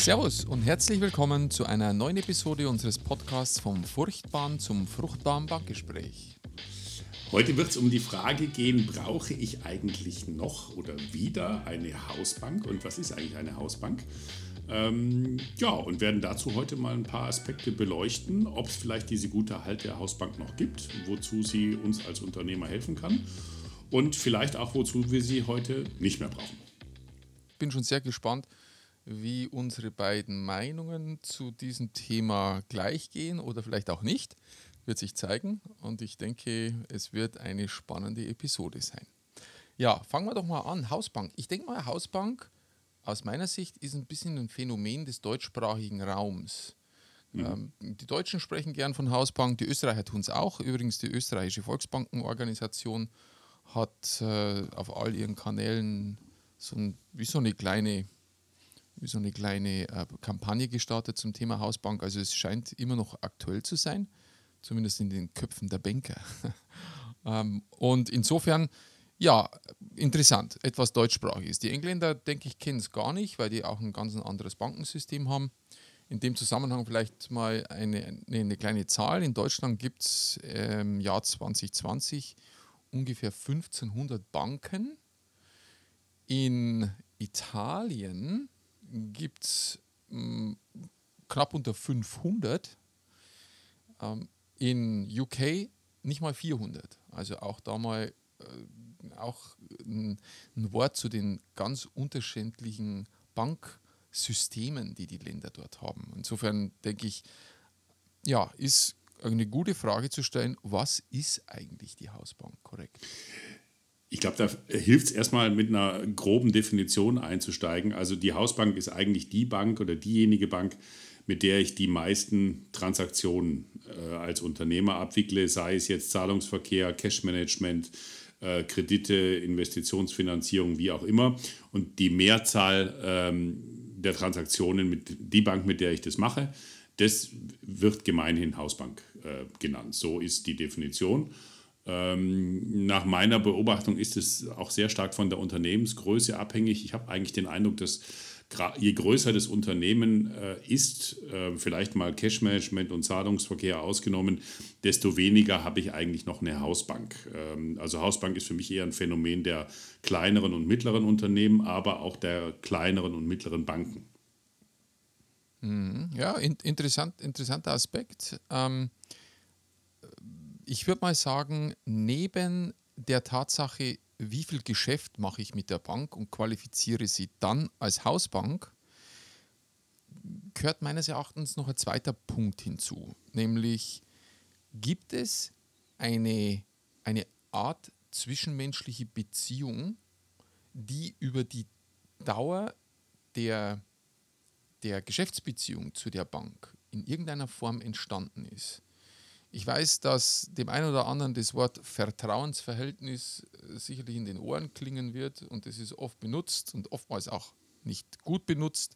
Servus und herzlich willkommen zu einer neuen Episode unseres Podcasts vom Furchtbaren zum fruchtbaren Bankgespräch. Heute wird es um die Frage gehen, brauche ich eigentlich noch oder wieder eine Hausbank und was ist eigentlich eine Hausbank? Ähm, ja, und werden dazu heute mal ein paar Aspekte beleuchten, ob es vielleicht diese gute Halt der Hausbank noch gibt, wozu sie uns als Unternehmer helfen kann und vielleicht auch, wozu wir sie heute nicht mehr brauchen. Bin schon sehr gespannt, wie unsere beiden Meinungen zu diesem Thema gleichgehen oder vielleicht auch nicht. Wird sich zeigen und ich denke, es wird eine spannende Episode sein. Ja, fangen wir doch mal an. Hausbank. Ich denke mal, Hausbank aus meiner Sicht ist ein bisschen ein Phänomen des deutschsprachigen Raums. Mhm. Ähm, die Deutschen sprechen gern von Hausbank, die Österreicher tun es auch. Übrigens, die österreichische Volksbankenorganisation hat äh, auf all ihren Kanälen so ein, wie so eine kleine, so eine kleine äh, Kampagne gestartet zum Thema Hausbank. Also es scheint immer noch aktuell zu sein, zumindest in den Köpfen der Banker. ähm, und insofern ja, interessant, etwas deutschsprachiges. Die Engländer, denke ich, kennen es gar nicht, weil die auch ein ganz anderes Bankensystem haben. In dem Zusammenhang vielleicht mal eine, eine kleine Zahl. In Deutschland gibt es im Jahr 2020 ungefähr 1500 Banken. In Italien gibt es hm, knapp unter 500. Ähm, in UK nicht mal 400. Also auch da mal äh, auch ein, ein Wort zu den ganz unterschiedlichen Banksystemen, die die Länder dort haben. Insofern denke ich, ja, ist eine gute Frage zu stellen, was ist eigentlich die Hausbank, korrekt? Ich glaube, da hilft es erstmal mit einer groben Definition einzusteigen. Also die Hausbank ist eigentlich die Bank oder diejenige Bank, mit der ich die meisten Transaktionen äh, als Unternehmer abwickle, sei es jetzt Zahlungsverkehr, Cashmanagement, äh, Kredite, Investitionsfinanzierung, wie auch immer. Und die Mehrzahl ähm, der Transaktionen mit die Bank, mit der ich das mache, das wird gemeinhin Hausbank äh, genannt. So ist die Definition. Ähm, nach meiner Beobachtung ist es auch sehr stark von der Unternehmensgröße abhängig. Ich habe eigentlich den Eindruck, dass je größer das Unternehmen äh, ist, äh, vielleicht mal Cashmanagement und Zahlungsverkehr ausgenommen, desto weniger habe ich eigentlich noch eine Hausbank. Ähm, also Hausbank ist für mich eher ein Phänomen der kleineren und mittleren Unternehmen, aber auch der kleineren und mittleren Banken. Mhm. Ja, in, interessant, interessanter Aspekt. Ähm, ich würde mal sagen, neben der Tatsache, wie viel Geschäft mache ich mit der Bank und qualifiziere sie dann als Hausbank, gehört meines Erachtens noch ein zweiter Punkt hinzu, nämlich gibt es eine, eine Art zwischenmenschliche Beziehung, die über die Dauer der, der Geschäftsbeziehung zu der Bank in irgendeiner Form entstanden ist. Ich weiß, dass dem einen oder anderen das Wort Vertrauensverhältnis äh, sicherlich in den Ohren klingen wird und es ist oft benutzt und oftmals auch nicht gut benutzt.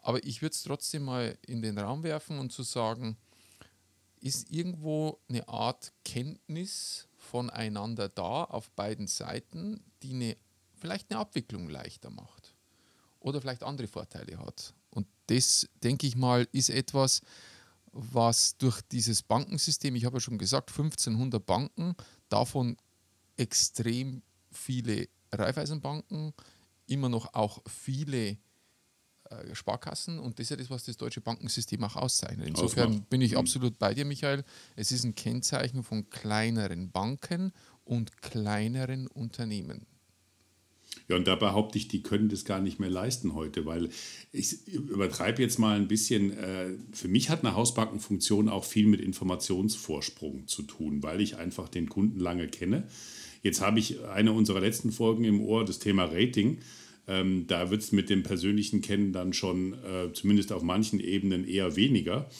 Aber ich würde es trotzdem mal in den Raum werfen und zu sagen, ist irgendwo eine Art Kenntnis voneinander da auf beiden Seiten, die eine, vielleicht eine Abwicklung leichter macht oder vielleicht andere Vorteile hat. Und das, denke ich mal, ist etwas, was durch dieses Bankensystem, ich habe ja schon gesagt, 1500 Banken, davon extrem viele Raiffeisenbanken, immer noch auch viele äh, Sparkassen und das ist ja das, was das deutsche Bankensystem auch auszeichnet. Insofern Ausmacht. bin ich mhm. absolut bei dir, Michael. Es ist ein Kennzeichen von kleineren Banken und kleineren Unternehmen. Ja, und da behaupte ich, die können das gar nicht mehr leisten heute, weil ich übertreibe jetzt mal ein bisschen. Äh, für mich hat eine Hausbankenfunktion auch viel mit Informationsvorsprung zu tun, weil ich einfach den Kunden lange kenne. Jetzt habe ich eine unserer letzten Folgen im Ohr, das Thema Rating. Ähm, da wird es mit dem persönlichen Kennen dann schon, äh, zumindest auf manchen Ebenen, eher weniger.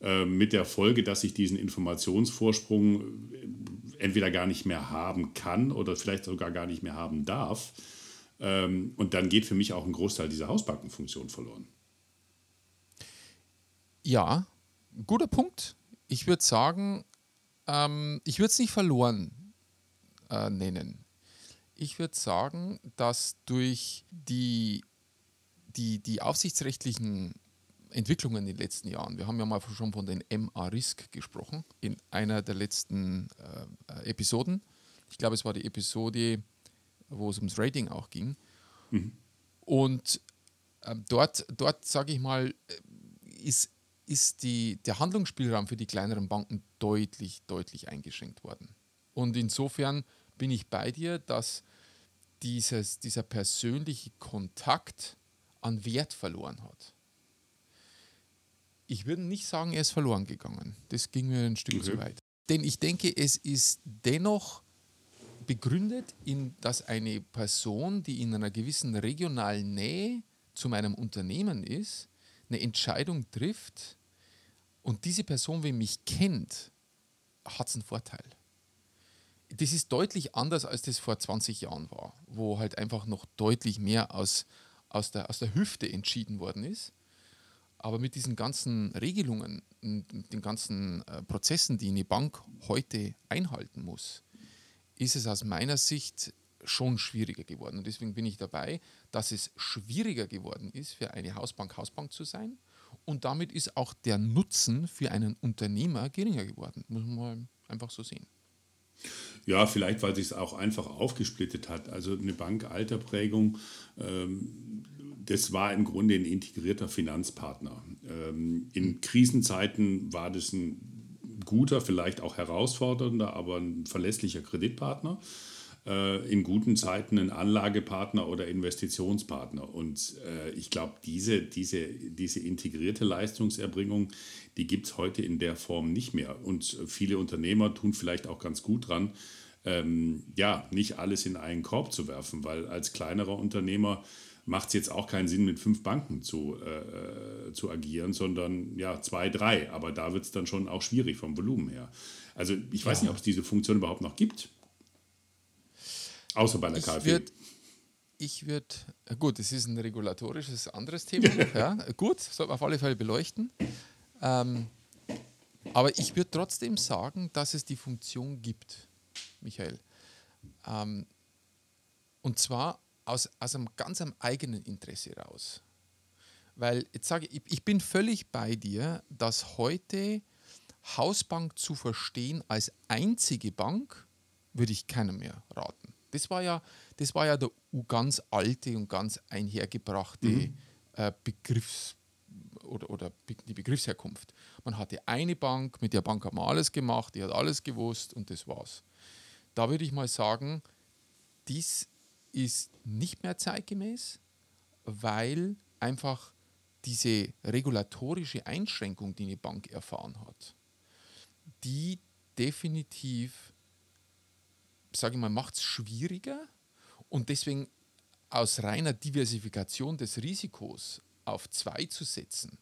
Äh, mit der Folge, dass ich diesen Informationsvorsprung äh, entweder gar nicht mehr haben kann oder vielleicht sogar gar nicht mehr haben darf. Ähm, und dann geht für mich auch ein Großteil dieser Hausbankenfunktion verloren. Ja, guter Punkt. Ich würde sagen, ähm, ich würde es nicht verloren äh, nennen. Ich würde sagen, dass durch die, die, die aufsichtsrechtlichen Entwicklungen in den letzten Jahren. Wir haben ja mal schon von den MA-Risk gesprochen in einer der letzten äh, Episoden. Ich glaube, es war die Episode, wo es ums Rating auch ging. Mhm. Und äh, dort, dort sage ich mal, ist, ist die, der Handlungsspielraum für die kleineren Banken deutlich, deutlich eingeschränkt worden. Und insofern bin ich bei dir, dass dieses, dieser persönliche Kontakt an Wert verloren hat. Ich würde nicht sagen, er ist verloren gegangen. Das ging mir ein Stück okay. zu weit. Denn ich denke, es ist dennoch begründet, in, dass eine Person, die in einer gewissen regionalen Nähe zu meinem Unternehmen ist, eine Entscheidung trifft und diese Person, wenn mich kennt, hat es einen Vorteil. Das ist deutlich anders, als das vor 20 Jahren war, wo halt einfach noch deutlich mehr aus, aus, der, aus der Hüfte entschieden worden ist. Aber mit diesen ganzen Regelungen, den ganzen äh, Prozessen, die eine Bank heute einhalten muss, ist es aus meiner Sicht schon schwieriger geworden. Und deswegen bin ich dabei, dass es schwieriger geworden ist, für eine Hausbank Hausbank zu sein. Und damit ist auch der Nutzen für einen Unternehmer geringer geworden. Muss man einfach so sehen. Ja, vielleicht, weil sich es auch einfach aufgesplittet hat. Also eine Bankalterprägung, ähm, das war im Grunde ein integrierter Finanzpartner. Ähm, in Krisenzeiten war das ein guter, vielleicht auch herausfordernder, aber ein verlässlicher Kreditpartner. Äh, in guten Zeiten ein Anlagepartner oder Investitionspartner. Und äh, ich glaube, diese, diese, diese integrierte Leistungserbringung, die gibt es heute in der Form nicht mehr. Und viele Unternehmer tun vielleicht auch ganz gut dran, ähm, ja, nicht alles in einen Korb zu werfen, weil als kleinerer Unternehmer macht es jetzt auch keinen Sinn, mit fünf Banken zu, äh, zu agieren, sondern ja, zwei, drei. Aber da wird es dann schon auch schwierig vom Volumen her. Also ich weiß ja. nicht, ob es diese Funktion überhaupt noch gibt. Außer bei der KfW. Würd, ich würde, gut, es ist ein regulatorisches anderes Thema. ja, gut, soll man auf alle Fälle beleuchten. Ähm, aber ich würde trotzdem sagen, dass es die Funktion gibt, Michael. Ähm, und zwar aus, aus einem ganz einem eigenen Interesse raus. Weil jetzt sage ich, ich bin völlig bei dir, dass heute Hausbank zu verstehen als einzige Bank, würde ich keiner mehr raten. Das war ja, das war ja der ganz alte und ganz einhergebrachte mhm. äh, Begriffs- oder, oder die Begriffsherkunft. Man hatte eine Bank, mit der Bank hat man alles gemacht, die hat alles gewusst und das war's. Da würde ich mal sagen, dies ist nicht mehr zeitgemäß, weil einfach diese regulatorische Einschränkung, die eine Bank erfahren hat, die definitiv sage ich mal, macht es schwieriger und deswegen aus reiner Diversifikation des Risikos auf zwei zu setzen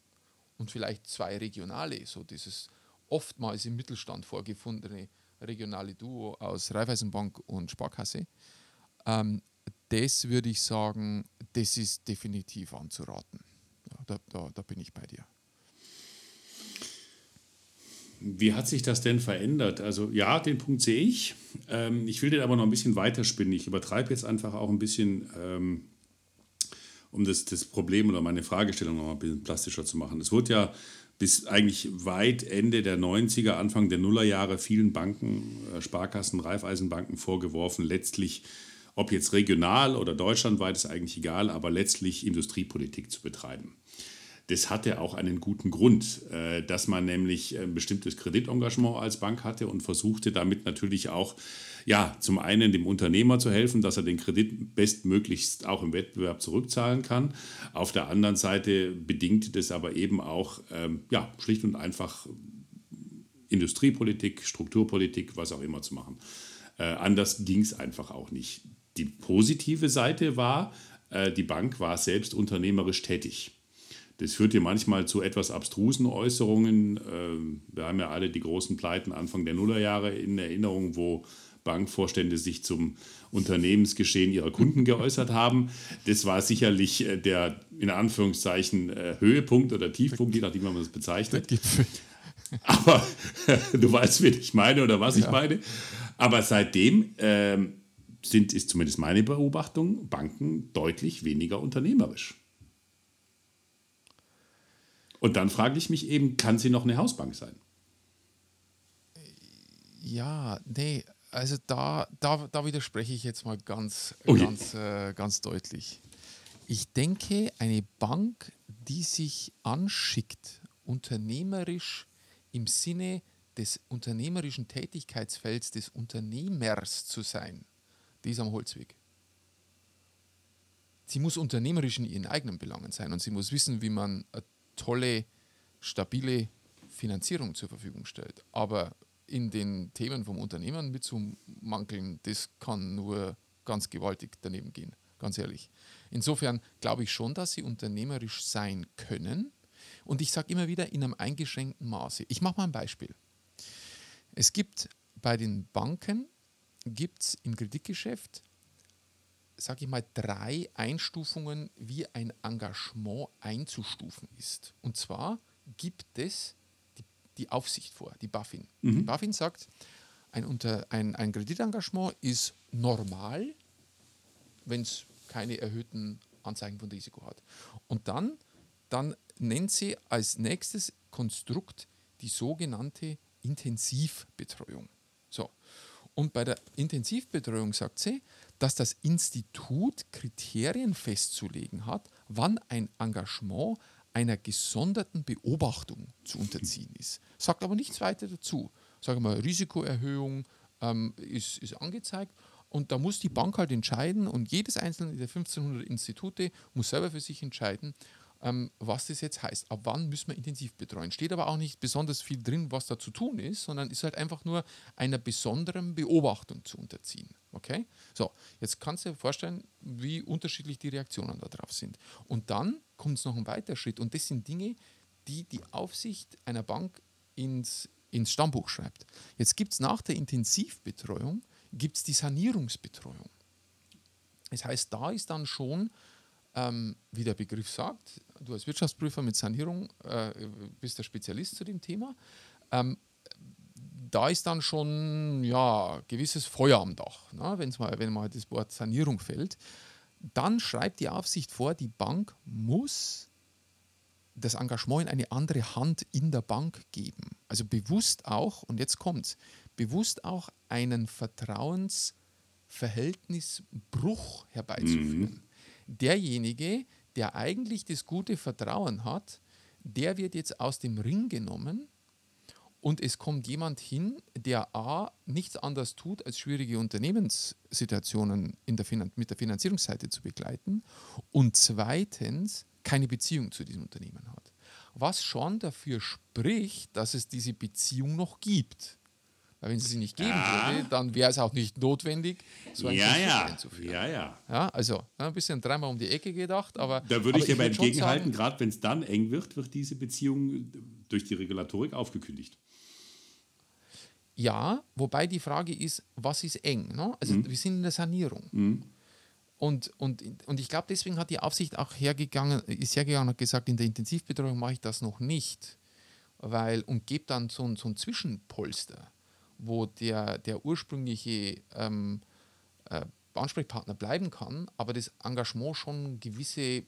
und vielleicht zwei regionale, so dieses oftmals im Mittelstand vorgefundene regionale Duo aus Raiffeisenbank und Sparkasse, ähm, das würde ich sagen, das ist definitiv anzuraten. Da, da, da bin ich bei dir. Wie hat sich das denn verändert? Also ja, den Punkt sehe ich. Ähm, ich will den aber noch ein bisschen weiterspinnen. Ich übertreibe jetzt einfach auch ein bisschen, ähm, um das, das Problem oder meine Fragestellung noch ein bisschen plastischer zu machen. Es wurde ja bis eigentlich weit Ende der 90er, Anfang der Nullerjahre vielen Banken, äh, Sparkassen, Raiffeisenbanken vorgeworfen, letztlich, ob jetzt regional oder deutschlandweit, ist eigentlich egal, aber letztlich Industriepolitik zu betreiben. Das hatte auch einen guten Grund, äh, dass man nämlich ein bestimmtes Kreditengagement als Bank hatte und versuchte damit natürlich auch, ja, zum einen dem Unternehmer zu helfen, dass er den Kredit bestmöglichst auch im Wettbewerb zurückzahlen kann. Auf der anderen Seite bedingte das aber eben auch, ähm, ja, schlicht und einfach Industriepolitik, Strukturpolitik, was auch immer zu machen. Äh, anders ging es einfach auch nicht. Die positive Seite war, äh, die Bank war selbst unternehmerisch tätig. Das führt ja manchmal zu etwas abstrusen Äußerungen. Ähm, wir haben ja alle die großen Pleiten Anfang der Nullerjahre in Erinnerung, wo Bankvorstände sich zum Unternehmensgeschehen ihrer Kunden geäußert haben. Das war sicherlich äh, der in Anführungszeichen äh, Höhepunkt oder Tiefpunkt, je nachdem, wie man das bezeichnet. Aber du weißt, wen ich meine oder was ja. ich meine. Aber seitdem ähm, sind, ist zumindest meine Beobachtung, Banken deutlich weniger unternehmerisch. Und dann frage ich mich eben, kann sie noch eine Hausbank sein? Ja, nee, also da, da, da widerspreche ich jetzt mal ganz, Okay. ganz, äh, ganz deutlich. Ich denke, eine Bank, die sich anschickt, unternehmerisch im Sinne des unternehmerischen Tätigkeitsfelds des Unternehmers zu sein, die ist am Holzweg. Sie muss unternehmerisch in ihren eigenen Belangen sein und sie muss wissen, wie man eine tolle, stabile Finanzierung zur Verfügung stellt. Aber in den Themen vom Unternehmen mitzumankeln, das kann nur ganz gewaltig daneben gehen, ganz ehrlich. Insofern glaube ich schon, dass sie unternehmerisch sein können. Und ich sage immer wieder in einem eingeschränkten Maße. Ich mache mal ein Beispiel. Es gibt bei den Banken, gibt es im Kreditgeschäft, sage ich mal, drei Einstufungen, wie ein Engagement einzustufen ist. Und zwar gibt es die, die Aufsicht vor, die BaFin. Die BaFin sagt, ein, unter, ein, ein Kreditengagement ist normal, wenn es keine erhöhten Anzeigen von Risiko hat. Und dann, dann nennt sie als nächstes Konstrukt die sogenannte Intensivbetreuung. So. Und bei der Intensivbetreuung sagt sie, dass das Institut Kriterien festzulegen hat, wann ein Engagement einer gesonderten Beobachtung zu unterziehen ist. Sagt aber nichts weiter dazu. Sagen wir mal, Risikoerhöhung ähm, ist, ist angezeigt und da muss die Bank halt entscheiden und jedes einzelne der 1500 Institute muss selber für sich entscheiden, ähm, was das jetzt heißt. Ab wann müssen wir intensiv betreuen? Steht aber auch nicht besonders viel drin, was da zu tun ist, sondern ist halt einfach nur einer besonderen Beobachtung zu unterziehen. Okay? So, jetzt kannst du dir vorstellen, wie unterschiedlich die Reaktionen darauf sind. Und dann kommt es noch ein weiterer Schritt und das sind Dinge, die die Aufsicht einer Bank ins, ins Stammbuch schreibt. Jetzt gibt es nach der Intensivbetreuung gibt's die Sanierungsbetreuung. Das heißt, da ist dann schon ähm, wie der Begriff sagt, du als Wirtschaftsprüfer mit Sanierung äh, bist der Spezialist zu dem Thema. Ähm, da ist dann schon ja gewisses Feuer am Dach, ne, wenn's mal, wenn mal das Wort Sanierung fällt. Dann schreibt die Aufsicht vor, die Bank muss das Engagement in eine andere Hand in der Bank geben. Also bewusst auch, und jetzt kommt's, bewusst auch einen Vertrauensverhältnisbruch herbeizuführen derjenige, der eigentlich das gute Vertrauen hat, der wird jetzt aus dem Ring genommen und es kommt jemand hin, der A, nichts anderes tut, als schwierige Unternehmenssituationen der mit der Finanzierungsseite zu begleiten und zweitens keine Beziehung zu diesem Unternehmen hat. Was schon dafür spricht, dass es diese Beziehung noch gibt. Wenn es sie nicht geben Ja. würde, dann wäre es auch nicht notwendig, so ein ja, ja, einzuführen. ja, ja. Ja, also ein bisschen dreimal um die Ecke gedacht, aber. Da würde ich dir schon entgegenhalten, gerade wenn es dann eng wird, wird diese Beziehung durch die Regulatorik aufgekündigt. Ja, wobei die Frage ist, was ist eng? Ne? Also wir sind in der Sanierung. Und, und, und ich glaube, deswegen hat die Aufsicht auch hergegangen, ist hergegangen und hat gesagt, in der Intensivbetreuung mache ich das noch nicht. Weil, und gebe dann so, ein- so ein Zwischenpolster, wo der, der ursprüngliche ähm, äh, Ansprechpartner bleiben kann, aber das Engagement schon gewisse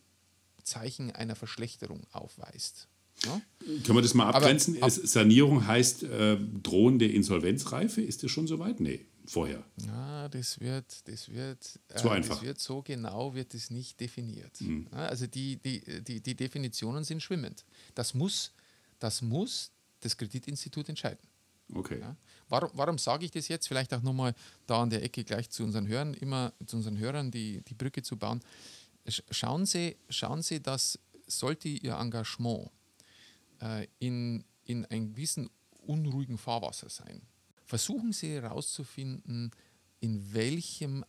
Zeichen einer Verschlechterung aufweist. Ja? Können wir das mal Aber- abgrenzen? ab- Es- Sanierung heißt äh, drohende Insolvenzreife. Ist das schon soweit? Nee, vorher. Ja, das wird, das wird, äh, Zu einfach. Das wird so genau wird es nicht definiert. Ja, also die, die, die, die Definitionen sind schwimmend. Das muss, das muss das Kreditinstitut entscheiden. Okay. Ja? Warum, warum sage ich das jetzt? Vielleicht auch nochmal da an der Ecke gleich zu unseren Hörern, immer zu unseren Hörern die, die Brücke zu bauen. Sch- Schauen Sie, schauen Sie, dass sollte Ihr Engagement äh, in, in einem gewissen unruhigen Fahrwasser sein, versuchen Sie herauszufinden, in welchem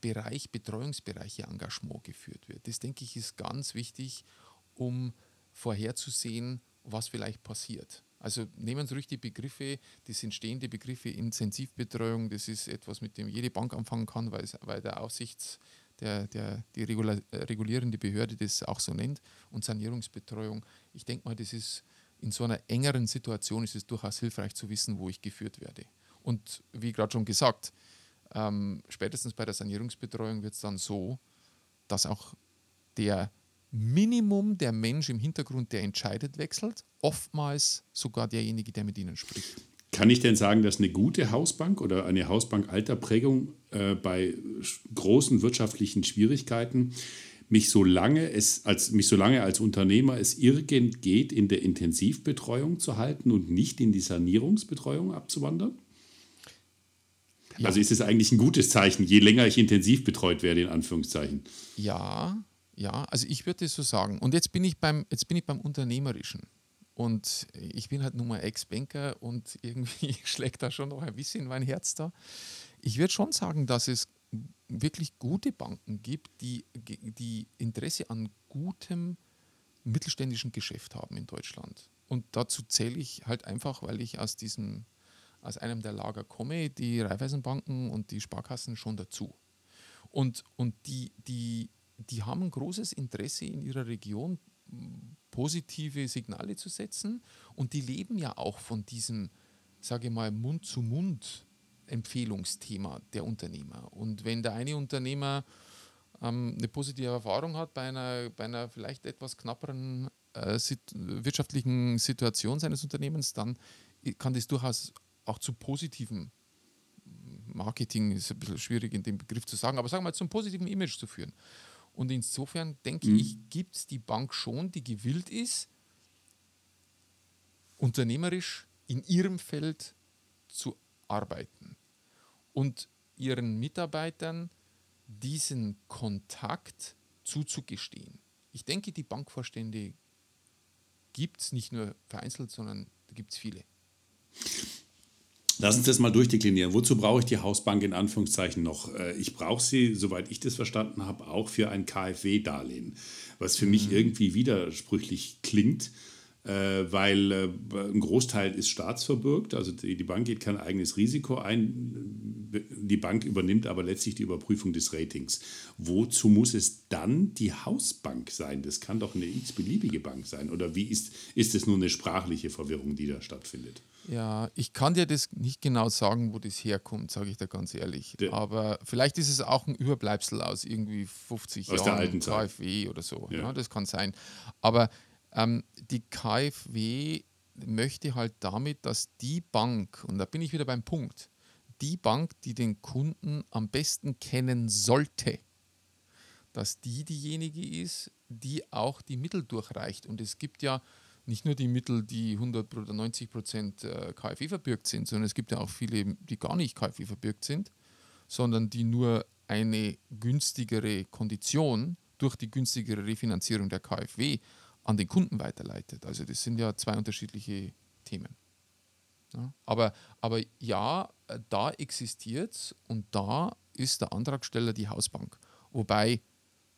Bereich, Betreuungsbereich Ihr Engagement geführt wird. Das denke ich ist ganz wichtig, um vorherzusehen, was vielleicht passiert. Also nehmen Sie ruhig die Begriffe, das sind stehende Begriffe, Intensivbetreuung, das ist etwas, mit dem jede Bank anfangen kann, weil, weil der Aufsichts, der, der, die regula äh, regulierende Behörde das auch so nennt und Sanierungsbetreuung. Ich denke mal, das ist in so einer engeren Situation ist es durchaus hilfreich zu wissen, wo ich geführt werde. Und wie gerade schon gesagt, ähm, spätestens bei der Sanierungsbetreuung wird es dann so, dass auch der Minimum der Mensch im Hintergrund, der entscheidet, wechselt, oftmals sogar derjenige, der mit ihnen spricht. Kann ich denn sagen, dass eine gute Hausbank oder eine Hausbank alter Prägung äh, bei großen wirtschaftlichen Schwierigkeiten mich solange es als mich solange als Unternehmer es irgend geht in der Intensivbetreuung zu halten und nicht in die Sanierungsbetreuung abzuwandern? Ja. Also ist es eigentlich ein gutes Zeichen, je länger ich intensiv betreut werde in Anführungszeichen. Ja, ja, also ich würde so sagen. Und jetzt bin ich beim jetzt bin ich beim unternehmerischen. Und ich bin halt nun mal Ex-Banker und irgendwie schlägt da schon noch ein bisschen mein Herz da. Ich würde schon sagen, dass es wirklich gute Banken gibt, die, die Interesse an gutem mittelständischen Geschäft haben in Deutschland. Und dazu zähle ich halt einfach, weil ich aus diesem, aus einem der Lager komme, die Raiffeisenbanken und die Sparkassen schon dazu. Und, und die, die, die haben ein großes Interesse in ihrer Region, positive Signale zu setzen. Und die leben ja auch von diesem, sage ich mal, Mund-zu-Mund. Empfehlungsthema der Unternehmer. Und wenn der eine Unternehmer ähm, eine positive Erfahrung hat bei einer, bei einer vielleicht etwas knapperen äh, sit wirtschaftlichen Situation seines Unternehmens, dann kann das durchaus auch zu positiven Marketing, ist ein bisschen schwierig in dem Begriff zu sagen, aber sagen wir mal zum positiven Image zu führen. Und insofern denke mhm. ich, gibt es die Bank schon, die gewillt ist, unternehmerisch in ihrem Feld zu arbeiten und ihren Mitarbeitern diesen Kontakt zuzugestehen. Ich denke, die Bankvorstände gibt es nicht nur vereinzelt, sondern da gibt es viele. Lass uns das mal durchdeklinieren. Wozu brauche ich die Hausbank in Anführungszeichen noch? Äh, ich brauche sie, soweit ich das verstanden habe, auch für ein KfW-Darlehen, was für mhm. mich irgendwie widersprüchlich klingt, äh, weil äh, ein Großteil ist staatsverbürgt, also die, die Bank geht kein eigenes Risiko ein, die Bank übernimmt aber letztlich die Überprüfung des Ratings. Wozu muss es dann die Hausbank sein? Das kann doch eine x-beliebige Bank sein. Oder wie ist, ist es nur eine sprachliche Verwirrung, die da stattfindet? Ja, ich kann dir das nicht genau sagen, wo das herkommt, sage ich da ganz ehrlich. Der, Aber vielleicht ist es auch ein Überbleibsel aus irgendwie 50 aus Jahren der alten KfW oder so. Ja. ja. das kann sein. Aber ähm, die KfW möchte halt damit, dass die Bank, und da bin ich wieder beim Punkt, die Bank, die den Kunden am besten kennen sollte, dass die diejenige ist, die auch die Mittel durchreicht. Und es gibt ja nicht nur die Mittel, die 100 oder 90 Prozent äh, KfW verbürgt sind, sondern es gibt ja auch viele, die gar nicht KfW verbürgt sind, sondern die nur eine günstigere Kondition durch die günstigere Refinanzierung der KfW an den Kunden weiterleitet. Also das sind ja zwei unterschiedliche Themen. Ja, aber, aber ja, äh, da existiert es und da ist der Antragsteller die Hausbank. Wobei,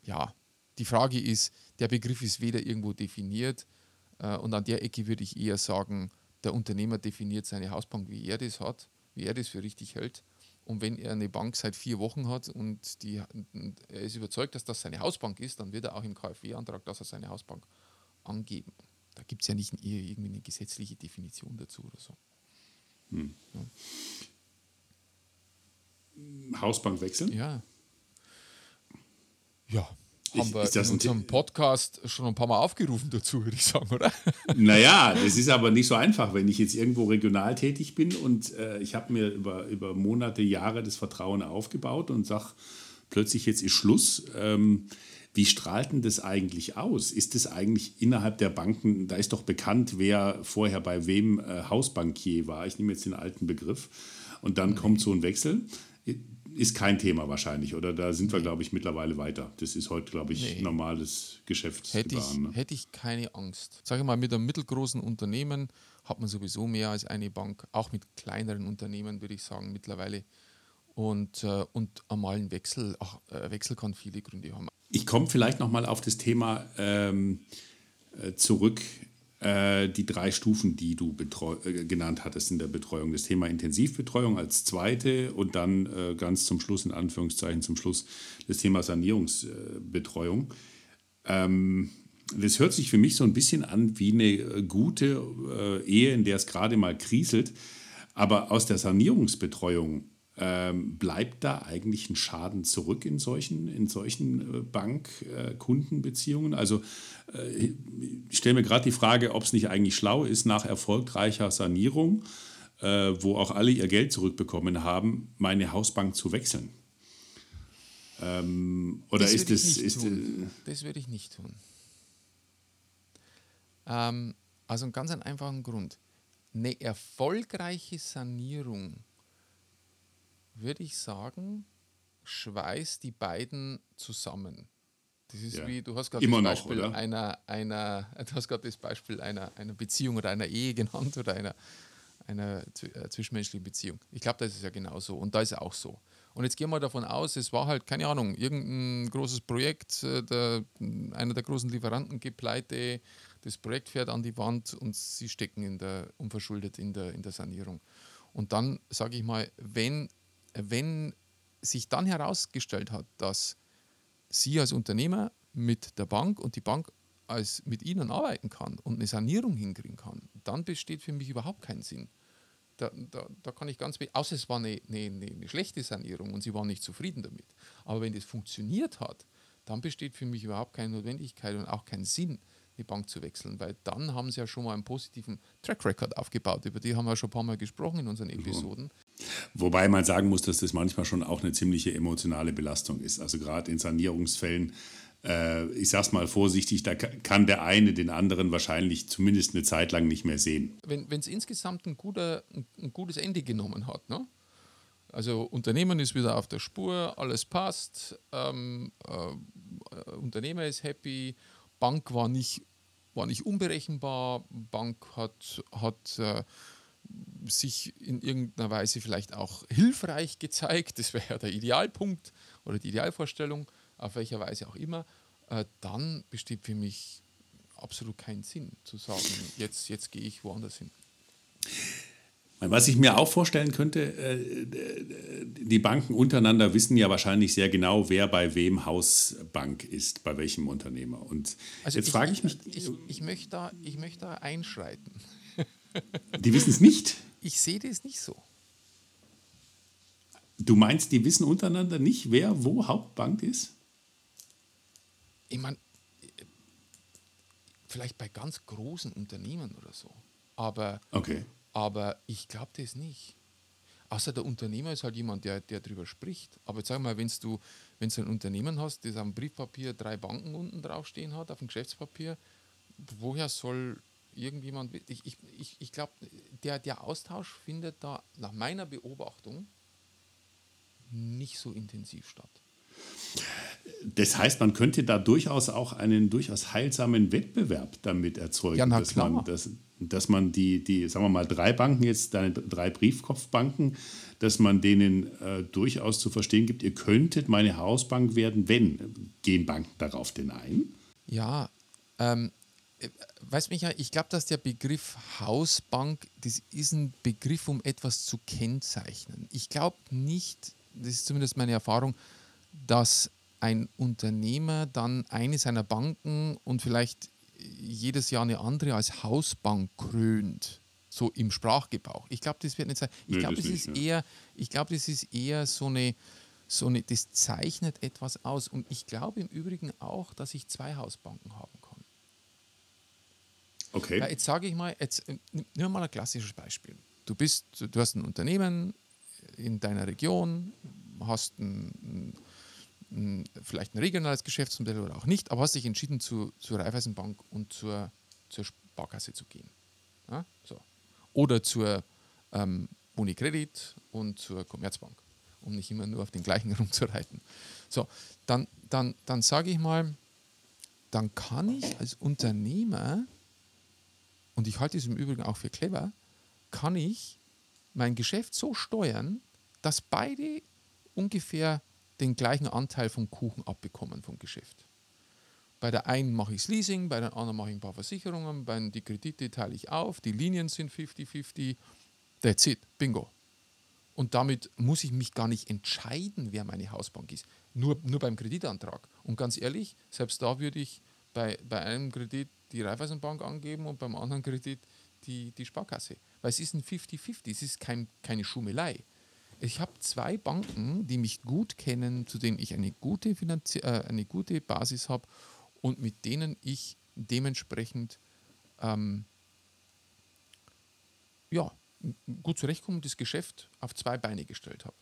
ja, die Frage ist, der Begriff ist weder irgendwo definiert und an der Ecke würde ich eher sagen, der Unternehmer definiert seine Hausbank, wie er das hat, wie er das für richtig hält. Und wenn er eine Bank seit vier Wochen hat und, die, und er ist überzeugt, dass das seine Hausbank ist, dann wird er auch im KfW-Antrag, dass er seine Hausbank angeben. Da gibt es ja nicht irgendwie eine gesetzliche Definition dazu oder so. Hm. Ja. Hausbank wechseln? Ja. Ja. Haben wir in unserem Podcast schon ein paar Mal aufgerufen dazu, würde ich sagen, oder? Naja, das ist aber nicht so einfach, wenn ich jetzt irgendwo regional tätig bin und äh, ich habe mir über, über Monate, Jahre das Vertrauen aufgebaut und sage, plötzlich jetzt ist Schluss. Ähm, wie strahlt denn das eigentlich aus? Ist es eigentlich innerhalb der Banken, da ist doch bekannt, wer vorher bei wem äh, Hausbankier war. Ich nehme jetzt den alten Begriff. Und dann kommt so ein Wechsel. Ist kein Thema wahrscheinlich, oder? Da sind wir, glaube ich, mittlerweile weiter. Das ist heute, glaube ich, nee. normales Geschäft. Hätte, ich, ne? hätte ich keine Angst. Sage ich mal, mit einem mittelgroßen Unternehmen hat man sowieso mehr als eine Bank. Auch mit kleineren Unternehmen würde ich sagen, mittlerweile. Und, äh, und einmal ein Wechsel, ach, äh, Wechsel kann viele Gründe haben. Ich komme vielleicht nochmal auf das Thema ähm, äh, zurück, äh, die drei Stufen, die du äh, genannt hattest in der Betreuung. Das Thema Intensivbetreuung als zweite und dann äh, ganz zum Schluss, in Anführungszeichen zum Schluss, das Thema Sanierungsbetreuung. Ähm, das hört sich für mich so ein bisschen an wie eine gute Ehe, in der es gerade mal kriselt. Aber aus der Sanierungsbetreuung Ähm, bleibt da eigentlich ein Schaden zurück in solchen, in solchen äh, Bank-Kundenbeziehungen? Äh, also äh, ich stelle mir gerade die Frage, ob es nicht eigentlich schlau ist, nach erfolgreicher Sanierung, äh, wo auch alle ihr Geld zurückbekommen haben, meine Hausbank zu wechseln. Ähm, oder das ist es. Ist, tun. das würde ich nicht tun. Ähm, also einen ganz einfachen Grund. Eine erfolgreiche Sanierung würde ich sagen, schweißt die beiden zusammen. Das ist ja. wie, du hast gerade das Beispiel noch, einer, einer, du hast gerade das Beispiel einer, einer Beziehung oder einer Ehe genannt oder einer, einer äh, zwischenmenschlichen Beziehung. Ich glaube, das ist ja genauso. Und da ist es auch so. Und jetzt gehen wir davon aus, es war halt, keine Ahnung, irgendein großes Projekt, äh, der, einer der großen Lieferanten geht pleite, das Projekt fährt an die Wand und sie stecken in der, unverschuldet in der, in der Sanierung. Und dann sage ich mal, wenn wenn sich dann herausgestellt hat, dass Sie als Unternehmer mit der Bank und die Bank als mit Ihnen arbeiten kann und eine Sanierung hinkriegen kann, dann besteht für mich überhaupt keinen Sinn. Da, da, da kann ich ganz, außer es war eine, eine, eine schlechte Sanierung und Sie waren nicht zufrieden damit. Aber wenn das funktioniert hat, dann besteht für mich überhaupt keine Notwendigkeit und auch kein Sinn, die Bank zu wechseln, weil dann haben sie ja schon mal einen positiven Track Record aufgebaut. Über die haben wir schon ein paar Mal gesprochen in unseren Episoden. Wobei man sagen muss, dass das manchmal schon auch eine ziemliche emotionale Belastung ist. Also gerade in Sanierungsfällen, äh, ich sag's mal vorsichtig, da kann der eine den anderen wahrscheinlich zumindest eine Zeit lang nicht mehr sehen. Wenn es insgesamt ein, guter, ein, gutes Ende genommen hat, ne? Also Unternehmen ist wieder auf der Spur, alles passt, ähm, äh, Unternehmer ist happy, Bank war nicht, war nicht unberechenbar, Bank hat, hat äh, sich in irgendeiner Weise vielleicht auch hilfreich gezeigt, das wäre ja der Idealpunkt oder die Idealvorstellung, auf welcher Weise auch immer, äh, dann besteht für mich absolut keinen Sinn zu sagen, jetzt, jetzt gehe ich woanders hin. Was ich mir auch vorstellen könnte, äh, die Banken untereinander wissen ja wahrscheinlich sehr genau, wer bei wem Hausbank ist, bei welchem Unternehmer. Und also jetzt frage ich mich. Ich, ich, möchte da, ich möchte da einschreiten. Die wissen es nicht? Ich sehe das nicht so. Du meinst, die wissen untereinander nicht, wer wo Hauptbank ist? Ich meine, vielleicht bei ganz großen Unternehmen oder so. Aber, okay. aber ich glaube das nicht. Außer der Unternehmer ist halt jemand, der, der darüber spricht. Aber jetzt sag mal, wenn du, wenn du ein Unternehmen hast, das am Briefpapier drei Banken unten draufstehen hat, auf dem Geschäftspapier, woher soll irgendjemand. Ich, ich, ich, ich glaube, der, der Austausch findet da nach meiner Beobachtung nicht so intensiv statt. Das heißt, man könnte da durchaus auch einen durchaus heilsamen Wettbewerb damit erzeugen, ja, dass, klar. man, dass, dass man die, die, sagen wir mal, drei Banken, jetzt deine drei Briefkopfbanken, dass man denen äh, durchaus zu verstehen gibt, ihr könntet meine Hausbank werden, wenn. Gehen Banken darauf denn ein? Ja, ähm, äh, weißt Michael, ich glaube, dass der Begriff Hausbank, das ist ein Begriff, um etwas zu kennzeichnen. Ich glaube nicht, das ist zumindest meine Erfahrung, dass ein Unternehmer dann eine seiner Banken und vielleicht jedes Jahr eine andere als Hausbank krönt, so im Sprachgebrauch. Ich glaube, das wird nicht sein. Ich glaube, das, das, ist ja. eher, ich glaube, das ist eher so eine, so eine, das zeichnet etwas aus. Und ich glaube im Übrigen auch, dass ich zwei Hausbanken haben. Okay. Weil jetzt sage ich mal, jetzt äh, nimm mal ein klassisches Beispiel. Du bist, du hast ein Unternehmen in deiner Region, hast ein, ein, vielleicht ein regionales Geschäftsmodell oder auch nicht, aber hast dich entschieden, zu, zur Raiffeisenbank und zur, zur Sparkasse zu gehen. Ja? So. Oder zur ähm, Unicredit und zur Commerzbank, um nicht immer nur auf den gleichen rumzureiten. So, dann, dann, dann sage ich mal, dann kann ich als Unternehmer und ich halte es im Übrigen auch für clever, kann ich mein Geschäft so steuern, dass beide ungefähr den gleichen Anteil vom Kuchen abbekommen vom Geschäft. Bei der einen mache ich das Leasing, bei der anderen mache ich ein paar Versicherungen, bei die Kredite teile ich auf, die Linien sind 50-50, that's it, bingo. Und damit muss ich mich gar nicht entscheiden, wer meine Hausbank ist. Nur, nur beim Kreditantrag. Und ganz ehrlich, selbst da würde ich bei, bei einem Kredit die Raiffeisenbank angeben und beim anderen Kredit die, die Sparkasse. Weil es ist ein 50-50, es ist kein, keine Schummelei. Ich habe zwei Banken, die mich gut kennen, zu denen ich eine gute, Finanzi äh, eine gute Basis habe und mit denen ich dementsprechend ähm, ja, gut zurechtkomme und das Geschäft auf zwei Beine gestellt habe.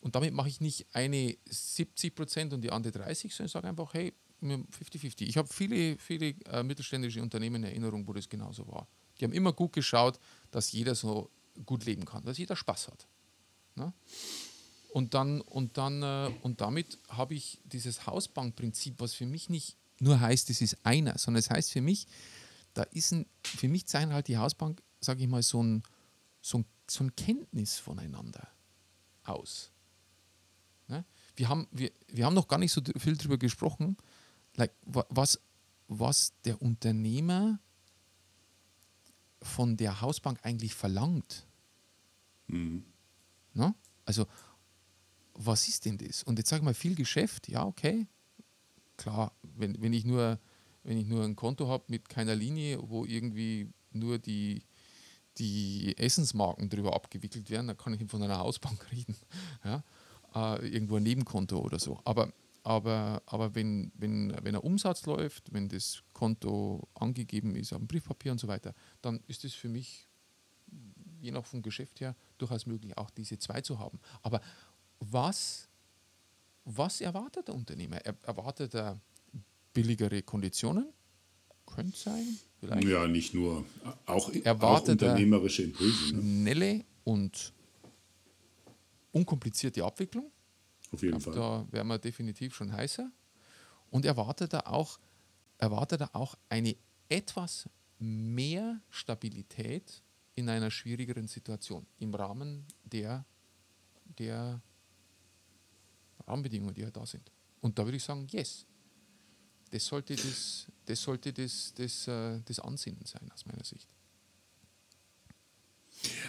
Und damit mache ich nicht eine 70 Prozent und die andere 30, sondern sage einfach, hey, 50-50. Ich habe viele, viele äh, mittelständische Unternehmen in Erinnerung, wo das genauso war. Die haben immer gut geschaut, dass jeder so gut leben kann, dass jeder Spaß hat. Ne? Und, dann, und, dann, äh, und damit habe ich dieses Hausbankprinzip, was für mich nicht nur heißt, es ist einer, sondern es heißt für mich, da ist ein, für mich zeichnet halt die Hausbank, sage ich mal, so ein, so, ein, so ein Kenntnis voneinander aus. Ne? Wir, haben, wir, wir haben noch gar nicht so viel darüber gesprochen, like, was, was der Unternehmer von der Hausbank eigentlich verlangt. Mhm. Na? Also, was ist denn das? Und jetzt sage ich mal, viel Geschäft, ja, okay. Klar, wenn, wenn, ich, nur, wenn ich nur ein Konto habe mit keiner Linie, wo irgendwie nur die, die Essensmarken drüber abgewickelt werden, dann kann ich von einer Hausbank reden. Ja? Äh, irgendwo ein Nebenkonto oder so. Aber aber, aber wenn, wenn, wenn ein Umsatz läuft, wenn das Konto angegeben ist auf dem Briefpapier und so weiter, dann ist es für mich, je nach vom Geschäft her, durchaus möglich, auch diese zwei zu haben. Aber was, was erwartet der Unternehmer? Er erwartet er billigere Konditionen? Könnte sein, vielleicht. Ja, nicht nur, auch, erwartet auch unternehmerische Impulse. Ne? Schnelle und unkomplizierte Abwicklung auf jeden Fall. Da wären wir definitiv schon heißer. Und erwartet er auch, erwartet er auch eine etwas mehr Stabilität in einer schwierigeren Situation im Rahmen der, der Rahmenbedingungen, die ja da sind. Und da würde ich sagen, yes. Das sollte das, das, sollte das, das, das, äh, das Ansinnen sein, aus meiner Sicht.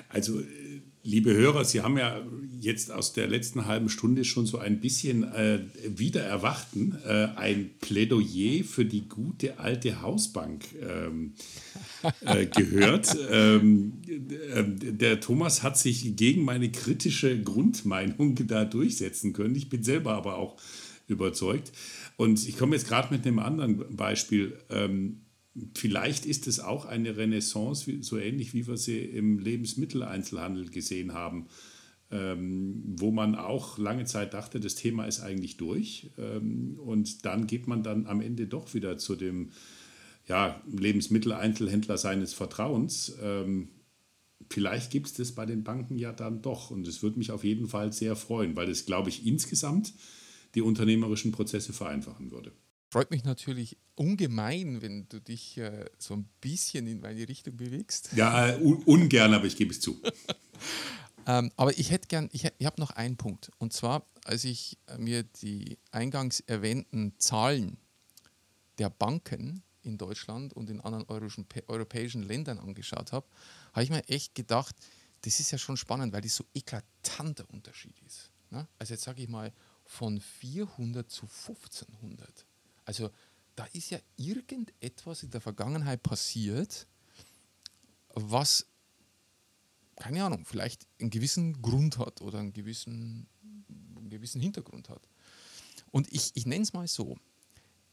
Also, liebe Hörer, Sie haben ja jetzt aus der letzten halben Stunde schon so ein bisschen äh, wieder erwachten, äh, ein Plädoyer für die gute alte Hausbank ähm, äh, gehört. ähm, äh, der Thomas hat sich gegen meine kritische Grundmeinung da durchsetzen können. Ich bin selber aber auch überzeugt. Und ich komme jetzt gerade mit einem anderen Beispiel. Ähm, Vielleicht ist es auch eine Renaissance, so ähnlich wie wir sie im Lebensmitteleinzelhandel gesehen haben, ähm, wo man auch lange Zeit dachte, das Thema ist eigentlich durch. Ähm, und dann geht man dann am Ende doch wieder zu dem ja, Lebensmitteleinzelhändler seines Vertrauens. Ähm, vielleicht gibt es das bei den Banken ja dann doch. Und es würde mich auf jeden Fall sehr freuen, weil es, glaube ich, insgesamt die unternehmerischen Prozesse vereinfachen würde. Freut mich natürlich ungemein, wenn du dich äh, so ein bisschen in meine Richtung bewegst. Ja, äh, un ungern, aber ich gebe es zu. ähm, aber ich hätte gern, ich, ich habe noch einen Punkt. Und zwar, als ich äh, mir die eingangs erwähnten Zahlen der Banken in Deutschland und in anderen europäischen Ländern angeschaut habe, habe ich mir echt gedacht, das ist ja schon spannend, weil das so eklatanter Unterschied ist. Ne? Also jetzt sage ich mal von 400 zu 1500. Also da ist ja irgendetwas in der Vergangenheit passiert, was, keine Ahnung, vielleicht einen gewissen Grund hat oder einen gewissen, einen gewissen Hintergrund hat. Und ich, ich nenne es mal so.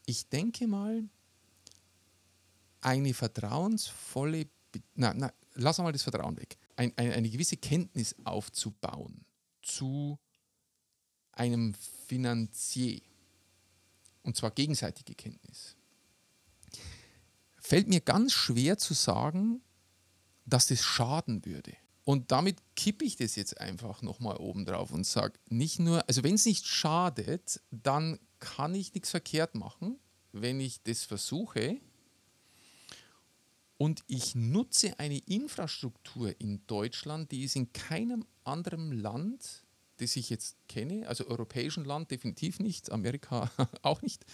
Ich denke mal, eine vertrauensvolle, na, na, lass mal das Vertrauen weg, ein, ein, eine gewisse Kenntnis aufzubauen zu einem Finanzier und zwar gegenseitige Kenntnis, fällt mir ganz schwer zu sagen, dass das schaden würde. Und damit kippe ich das jetzt einfach nochmal oben drauf und sage, nicht nur, also wenn es nicht schadet, dann kann ich nichts verkehrt machen, wenn ich das versuche. Und ich nutze eine Infrastruktur in Deutschland, die es in keinem anderen Land das ich jetzt kenne, also europäischen Land definitiv nicht, Amerika auch nicht,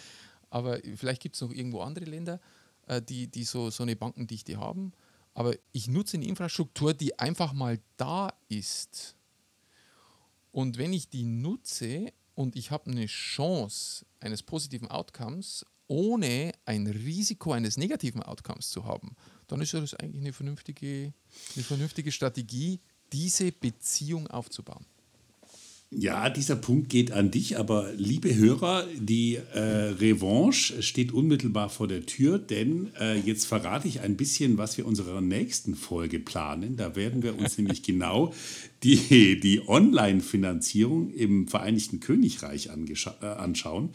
aber vielleicht gibt es noch irgendwo andere Länder, äh, die, die so, so eine Bankendichte haben. Aber ich nutze eine Infrastruktur, die einfach mal da ist. Und wenn ich die nutze und ich habe eine Chance eines positiven Outcomes, ohne ein Risiko eines negativen Outcomes zu haben, dann ist das eigentlich eine vernünftige, eine vernünftige Strategie, diese Beziehung aufzubauen. Ja, dieser Punkt geht an dich, aber liebe Hörer, die äh, Revanche steht unmittelbar vor der Tür, denn äh, jetzt verrate ich ein bisschen, was wir unserer nächsten Folge planen. Da werden wir uns nämlich genau die, die Online-Finanzierung im Vereinigten Königreich äh, anschauen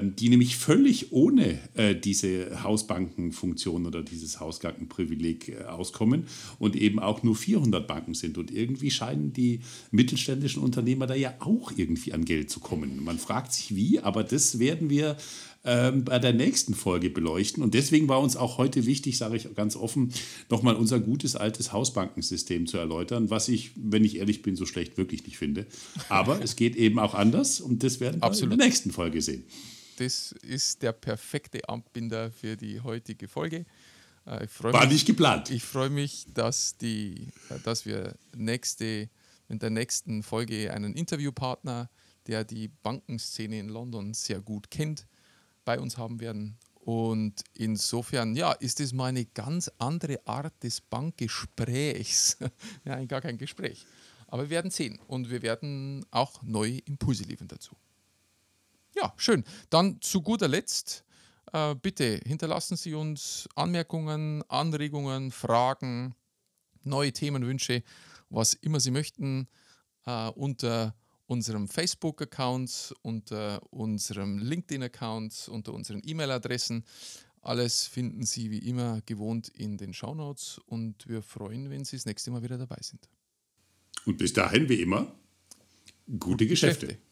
die nämlich völlig ohne äh, diese Hausbankenfunktion oder dieses Hausbankenprivileg äh, auskommen und eben auch nur 400 Banken sind. Und irgendwie scheinen die mittelständischen Unternehmer da ja auch irgendwie an Geld zu kommen. Man fragt sich wie, aber das werden wir ähm, bei der nächsten Folge beleuchten. Und deswegen war uns auch heute wichtig, sage ich ganz offen, nochmal unser gutes altes Hausbankensystem zu erläutern, was ich, wenn ich ehrlich bin, so schlecht wirklich nicht finde. Aber es geht eben auch anders und das werden wir Absolut. in der nächsten Folge sehen das ist der perfekte Abbinder für die heutige Folge. Äh, War mich, nicht geplant. Ich freue mich, dass, die, äh, dass wir nächste, in der nächsten Folge einen Interviewpartner, der die Bankenszene in London sehr gut kennt, bei uns haben werden. Und insofern, ja, ist es mal eine ganz andere Art des Bankgesprächs. ja, gar kein Gespräch. Aber wir werden sehen und wir werden auch neue Impulse liefern dazu. Ja, schön. Dann zu guter Letzt, äh, bitte hinterlassen Sie uns Anmerkungen, Anregungen, Fragen, neue Themenwünsche, was immer Sie möchten, äh, unter unserem Facebook-Account, unter unserem LinkedIn-Account, unter unseren E-Mail-Adressen. Alles finden Sie wie immer gewohnt in den Shownotes und wir freuen, wenn Sie das nächste Mal wieder dabei sind. Und bis dahin, wie immer, gute, gute Geschäfte. Geschäfte.